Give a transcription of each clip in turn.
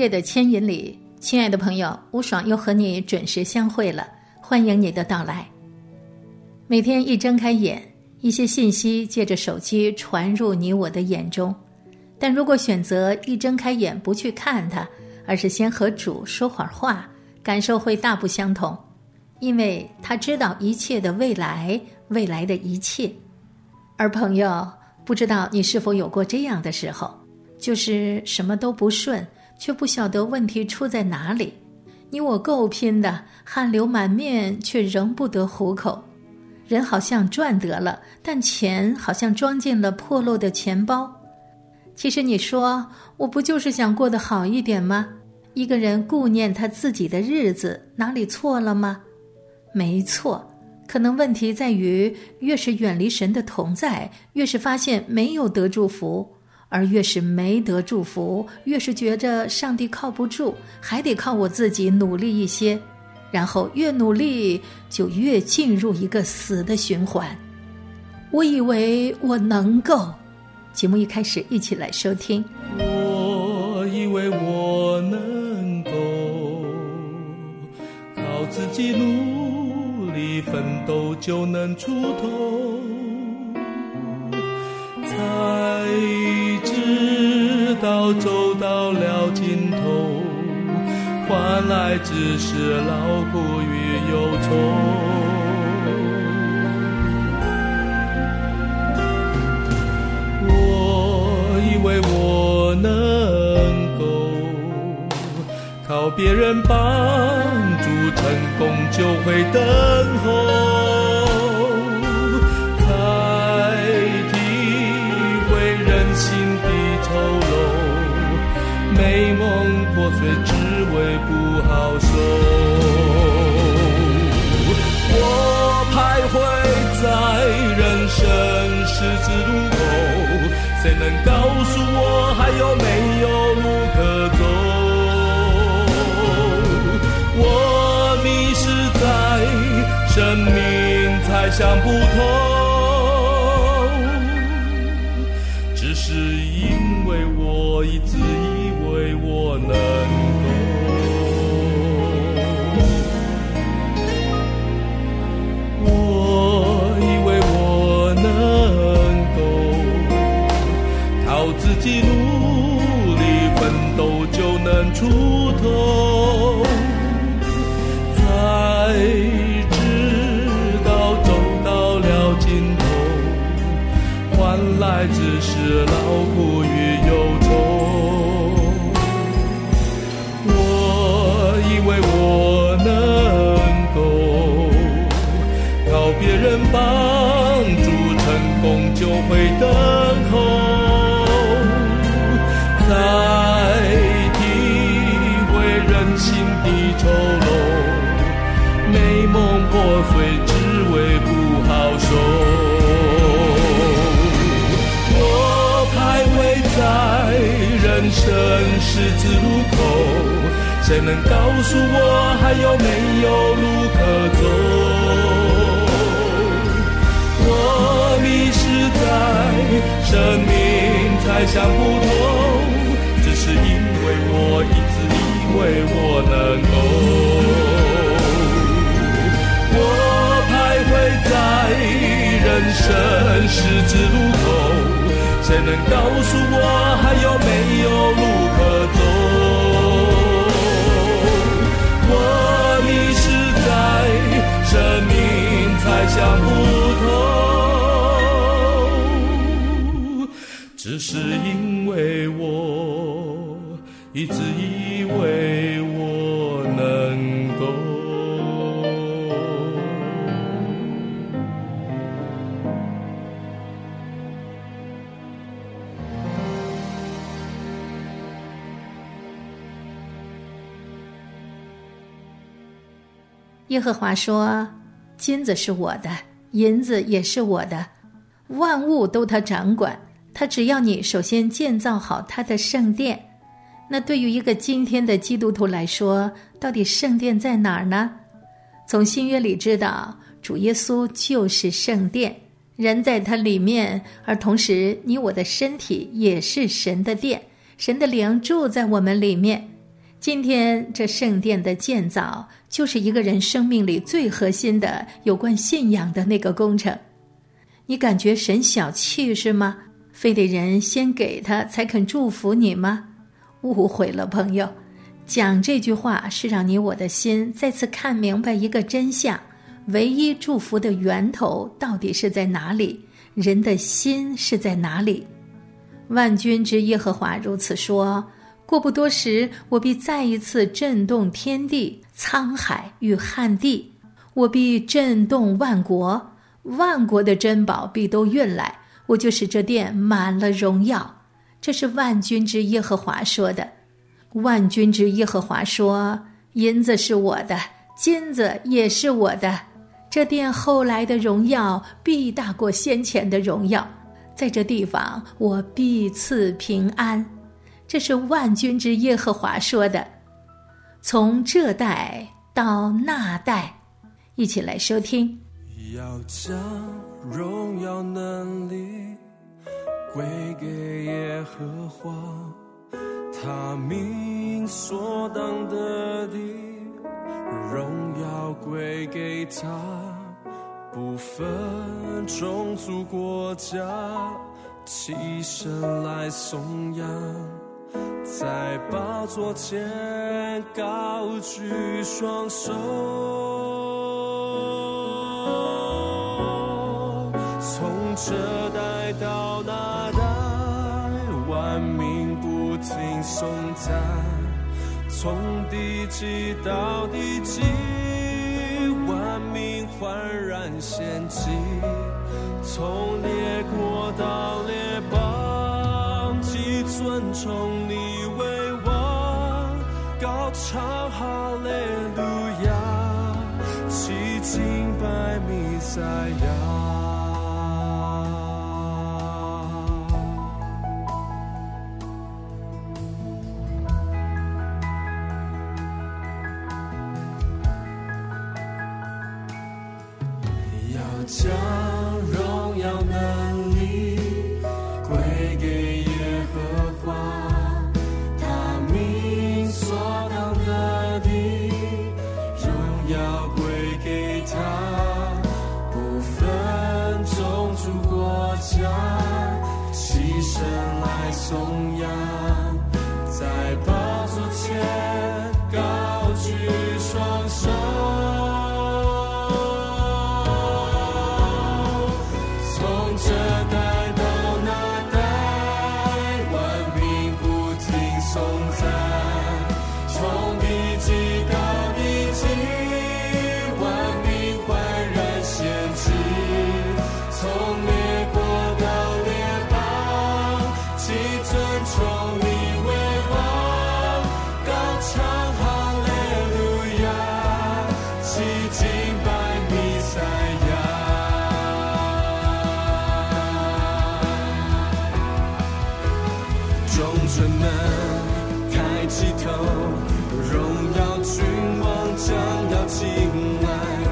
夜的牵引里，亲爱的朋友，吴爽又和你准时相会了，欢迎你的到来。每天一睁开眼，一些信息借着手机传入你我的眼中，但如果选择一睁开眼不去看它，而是先和主说会儿话，感受会大不相同，因为他知道一切的未来，未来的一切。而朋友，不知道你是否有过这样的时候，就是什么都不顺。却不晓得问题出在哪里，你我够拼的，汗流满面，却仍不得糊口。人好像赚得了，但钱好像装进了破落的钱包。其实你说，我不就是想过得好一点吗？一个人顾念他自己的日子，哪里错了吗？没错，可能问题在于，越是远离神的同在，越是发现没有得祝福。而越是没得祝福，越是觉着上帝靠不住，还得靠我自己努力一些，然后越努力就越进入一个死的循环。我以为我能够，节目一开始一起来收听。我以为我能够靠自己努力奋斗就能出头，到走到了尽头，换来只是劳苦与忧愁。我以为我能够靠别人帮助成功，就会等候。美梦破碎只为不好受，我徘徊在人生十字路口，谁能告诉我还有没有路可走？我迷失在生命，才想不通，换来只是劳苦与忧愁。我以为我能够靠别人帮助成功，就会得谁能告诉我还有没有路可走？我迷失在生命，才想不通，只是因为我一直以为我能够。我徘徊在人生十字路口。谁能告诉我还有没有路想不透只是因为我一直以为我能够。耶和华说金子是我的，银子也是我的，万物都他掌管。他只要你首先建造好他的圣殿。那对于一个今天的基督徒来说，到底圣殿在哪儿呢？从新约里知道，主耶稣就是圣殿，人在他里面，而同时你我的身体也是神的殿，神的灵住在我们里面。今天这圣殿的建造，就是一个人生命里最核心的有关信仰的那个工程。你感觉神小气是吗？非得人先给他才肯祝福你吗？误会了，朋友。讲这句话是让你我的心再次看明白一个真相：唯一祝福的源头到底是在哪里？人的心是在哪里？万军之耶和华如此说。过不多时，我必再一次震动天地、沧海与旱地，我必震动万国，万国的珍宝必都运来，我就使这殿满了荣耀。这是万军之耶和华说的。万军之耶和华说：“银子是我的，金子也是我的。这殿后来的荣耀必大过先前的荣耀，在这地方我必赐平安。”这是万军之耶和华说的。从这代到那代，一起来收听。要将荣耀能力归给耶和华，他名所当得的荣耀归给他，不分种族国家，起身来颂扬。在宝座前高举双手，从这代到那代，万民不停颂赞；从地极到地极，万民焕然献祭；从列国到列邦，既尊崇唱哈利路亚，七敬拜弥赛亚。众臣们抬起头，荣耀君王将要进来。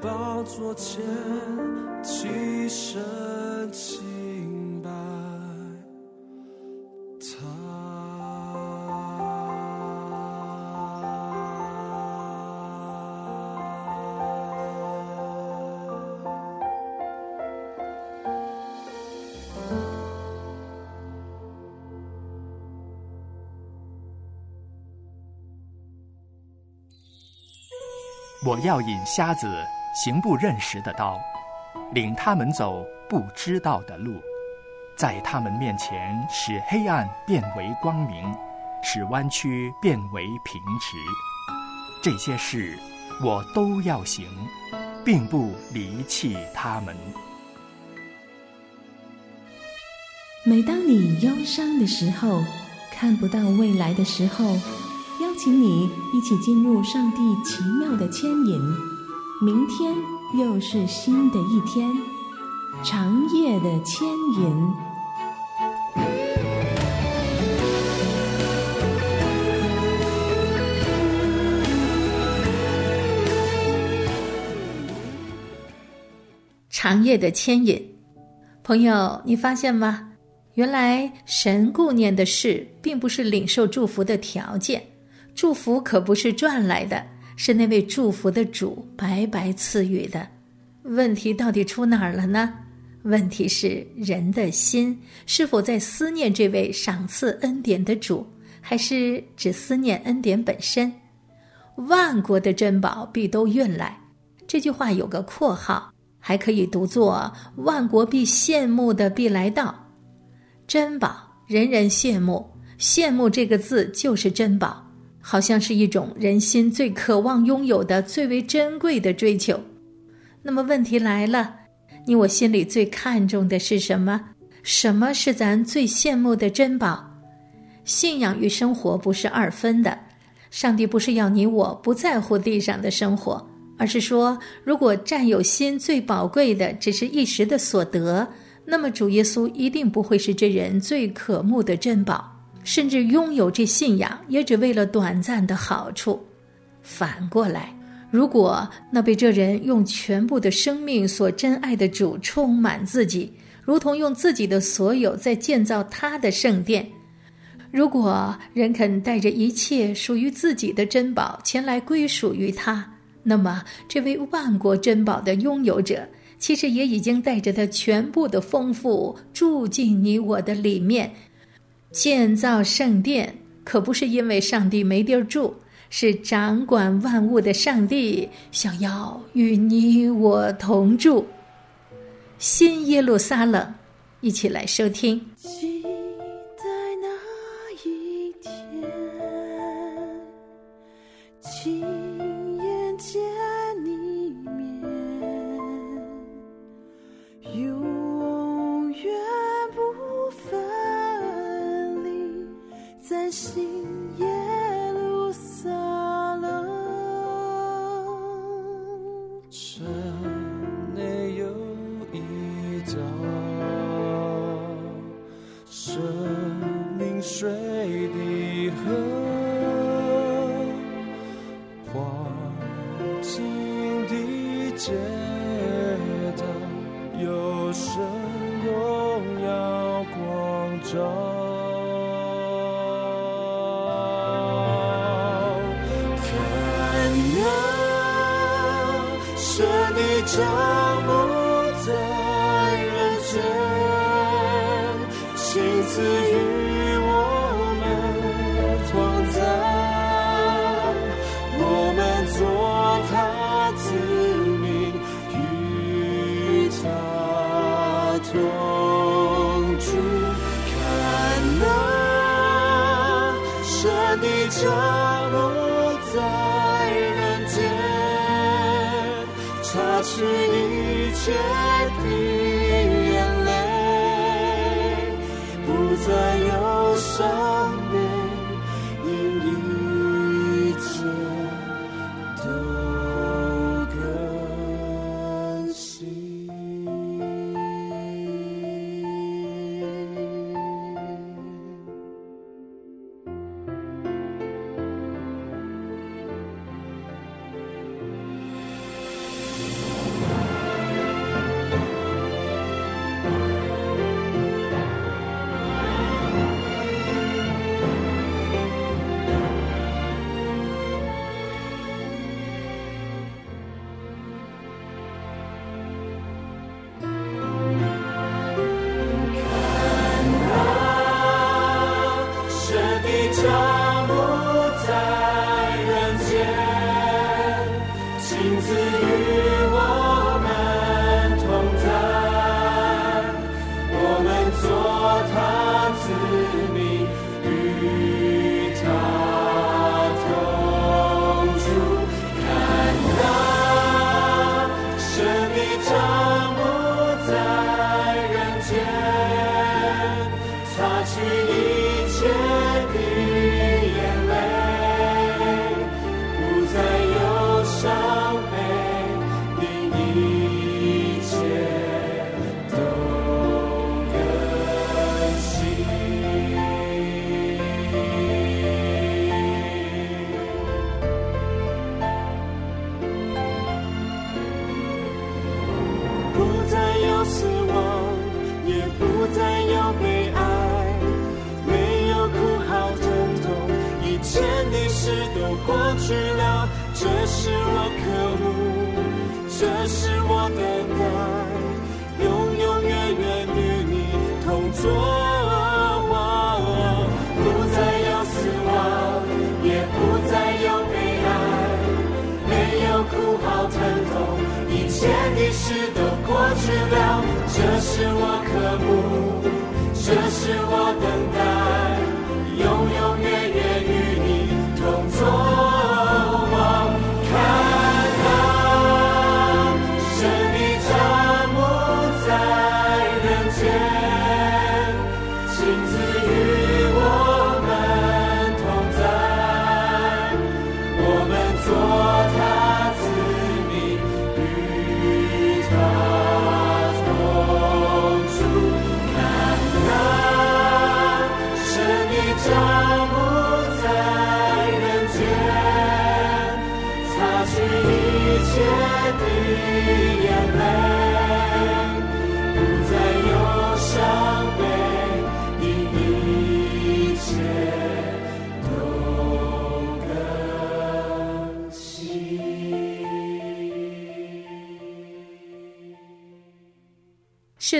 宝座前齐声敬拜他。我要引瞎子行不认识的道，领他们走不知道的路，在他们面前使黑暗变为光明，使弯曲变为平直。这些事我都要行，并不离弃他们。每当你忧伤的时候，看不到未来的时候，邀请你一起进入上帝奇妙的牵引。明天又是新的一天，长夜的牵引。长夜的牵引，朋友，你发现吗？原来神顾念的事，并不是领受祝福的条件，祝福可不是赚来的，是那位祝福的主白白赐予的。问题到底出哪儿了呢？问题是人的心是否在思念这位赏赐恩典的主，还是只思念恩典本身？万国的珍宝必都运来，这句话有个括号，还可以读作“万国必羡慕的必来到”。珍宝，人人羡慕，羡慕这个字就是珍宝，好像是一种人心最渴望拥有的最为珍贵的追求。那么问题来了，你我心里最看重的是什么？什么是咱最羡慕的珍宝？信仰与生活不是二分的，上帝不是要你我不在乎地上的生活，而是说，如果占有心最宝贵的只是一时的所得。那么主耶稣一定不会是这人最渴慕的珍宝，甚至拥有这信仰也只为了短暂的好处。反过来，如果那被这人用全部的生命所珍爱的主充满自己，如同用自己的所有在建造他的圣殿，如果人肯带着一切属于自己的珍宝前来归属于他，那么这位万国珍宝的拥有者。其实也已经带着他全部的丰富住进你我的里面，建造圣殿可不是因为上帝没地儿住，是掌管万物的上帝想要与你我同住。新耶路撒冷，一起来收听。心。他同住。看那神的帐幕在人间，擦去一切的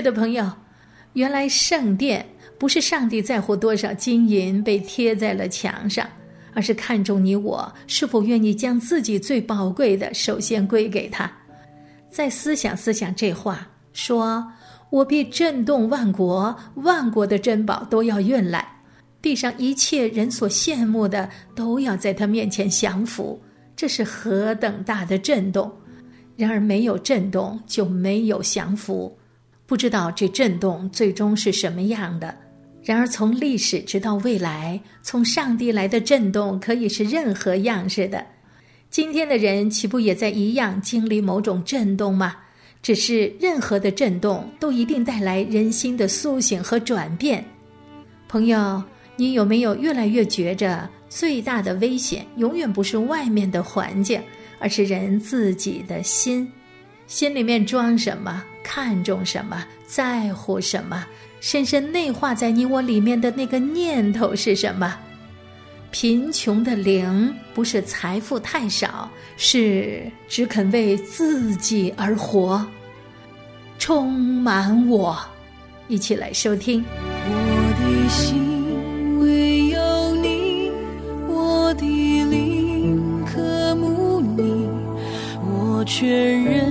的，朋友，原来圣殿不是上帝在乎多少金银被贴在了墙上，而是看重你我是否愿意将自己最宝贵的首先归给他。再思想思想这话，说我必震动万国，万国的珍宝都要运来，地上一切人所羡慕的都要在他面前降服，这是何等大的震动！然而没有震动，就没有降服。不知道这震动最终是什么样的。然而，从历史直到未来，从上帝来的震动可以是任何样式的。今天的人岂不也在一样经历某种震动吗？只是任何的震动都一定带来人心的苏醒和转变。朋友，你有没有越来越觉着最大的危险永远不是外面的环境，而是人自己的心？心里面装什么？看重什么？在乎什么？深深内化在你我里面的那个念头是什么？贫穷的灵不是财富太少，是只肯为自己而活。充满我，一起来收听。我的心唯有你，我的灵渴慕你，我全人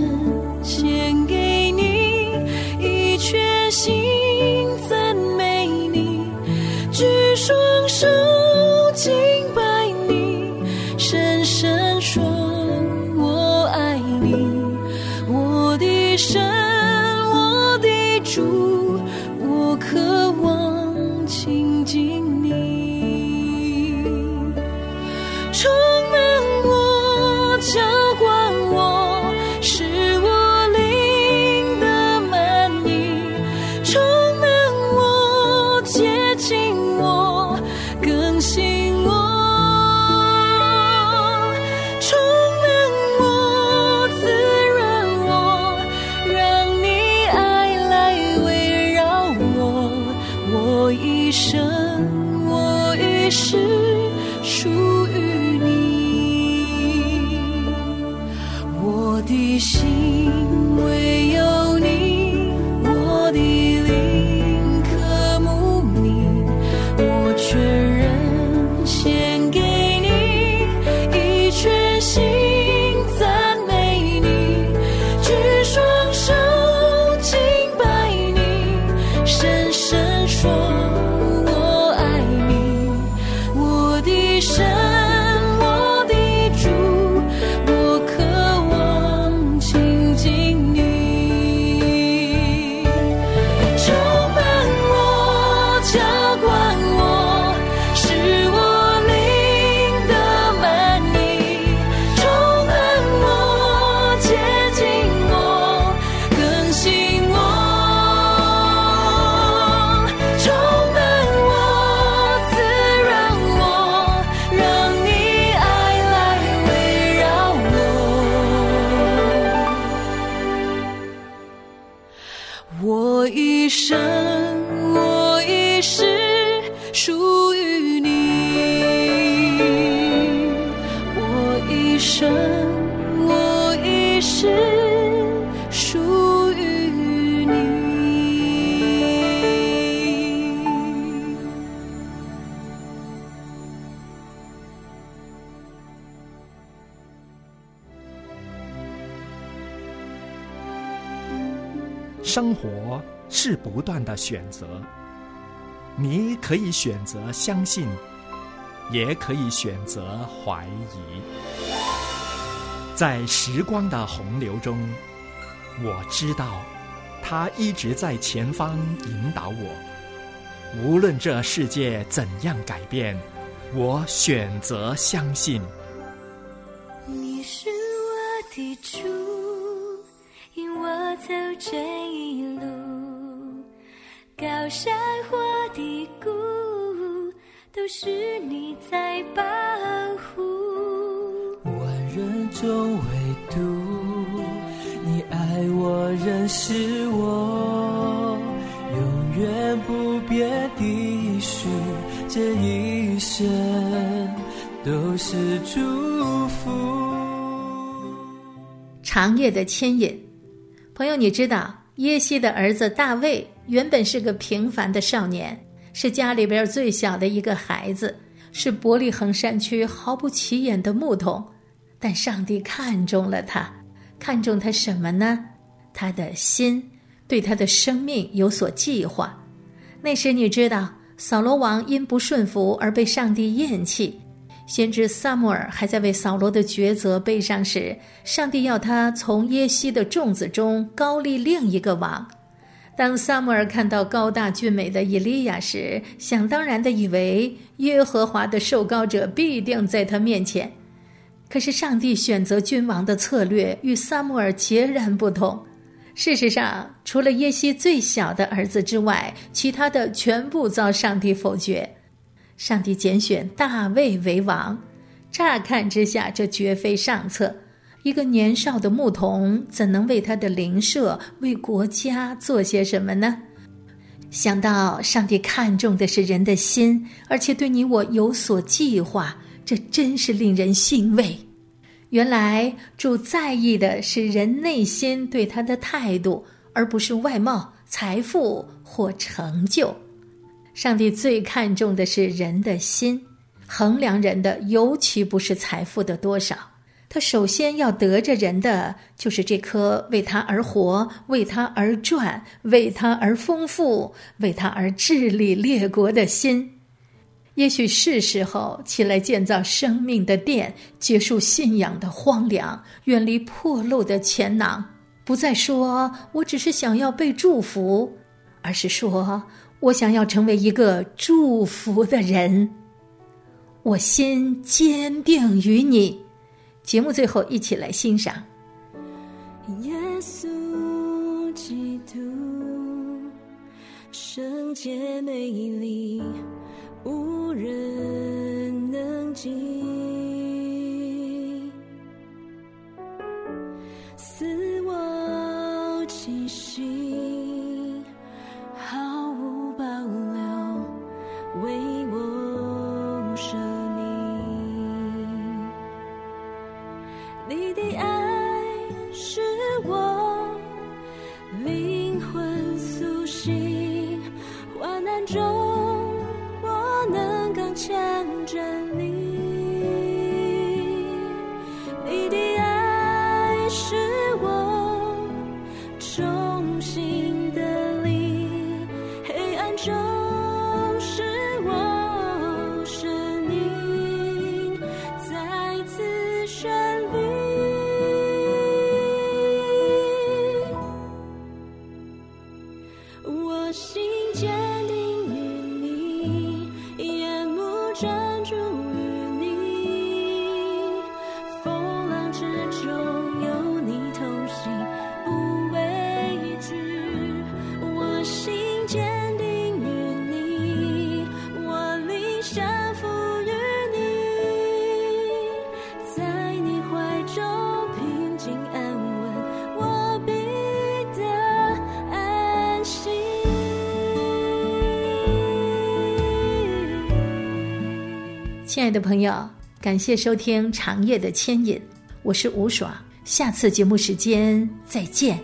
生活是不断的选择，你可以选择相信，也可以选择怀疑。在时光的洪流中，我知道，他一直在前方引导我。无论这世界怎样改变，我选择相信。你是我的主，引我走这，山或低谷，都是你在保护。万人中唯独你爱我，认识我，永远不变的许，这一生都是祝福。长夜的牵引，朋友，你知道耶西的儿子大卫原本是个平凡的少年，是家里边最小的一个孩子，是伯利恒山区毫不起眼的牧童。但上帝看中了他，看中他什么呢？他的心，对他的生命有所计划。那时你知道，扫罗王因不顺服而被上帝厌弃。先知撒母耳还在为扫罗的抉择悲伤时，上帝要他从耶西的众子中高立另一个王。当撒母耳看到高大俊美的以利亚时，想当然的以为耶和华的受膏者必定在他面前。可是上帝选择君王的策略与撒母耳截然不同。事实上，除了耶西最小的儿子之外，其他的全部遭上帝否决。上帝拣选大卫为王，乍看之下，这绝非上策。一个年少的牧童，怎能为他的邻舍、为国家做些什么呢？想到上帝看重的是人的心，而且对你我有所计划，这真是令人欣慰。原来主在意的是人内心对他的态度，而不是外貌、财富或成就。上帝最看重的是人的心，衡量人的尤其不是财富的多少。他首先要得着人的，就是这颗为他而活、为他而转、为他而丰富、为他而治理列国的心。也许是时候起来建造生命的殿，结束信仰的荒凉，远离破漏的钱囊，不再说我只是想要被祝福，而是说。我想要成为一个祝福的人，我心坚定于你。节目最后，一起来欣赏。耶稣基督，圣洁美丽，无人能及。亲爱的朋友，感谢收听《长夜的牵引》，我是吴爽，下次节目时间再见。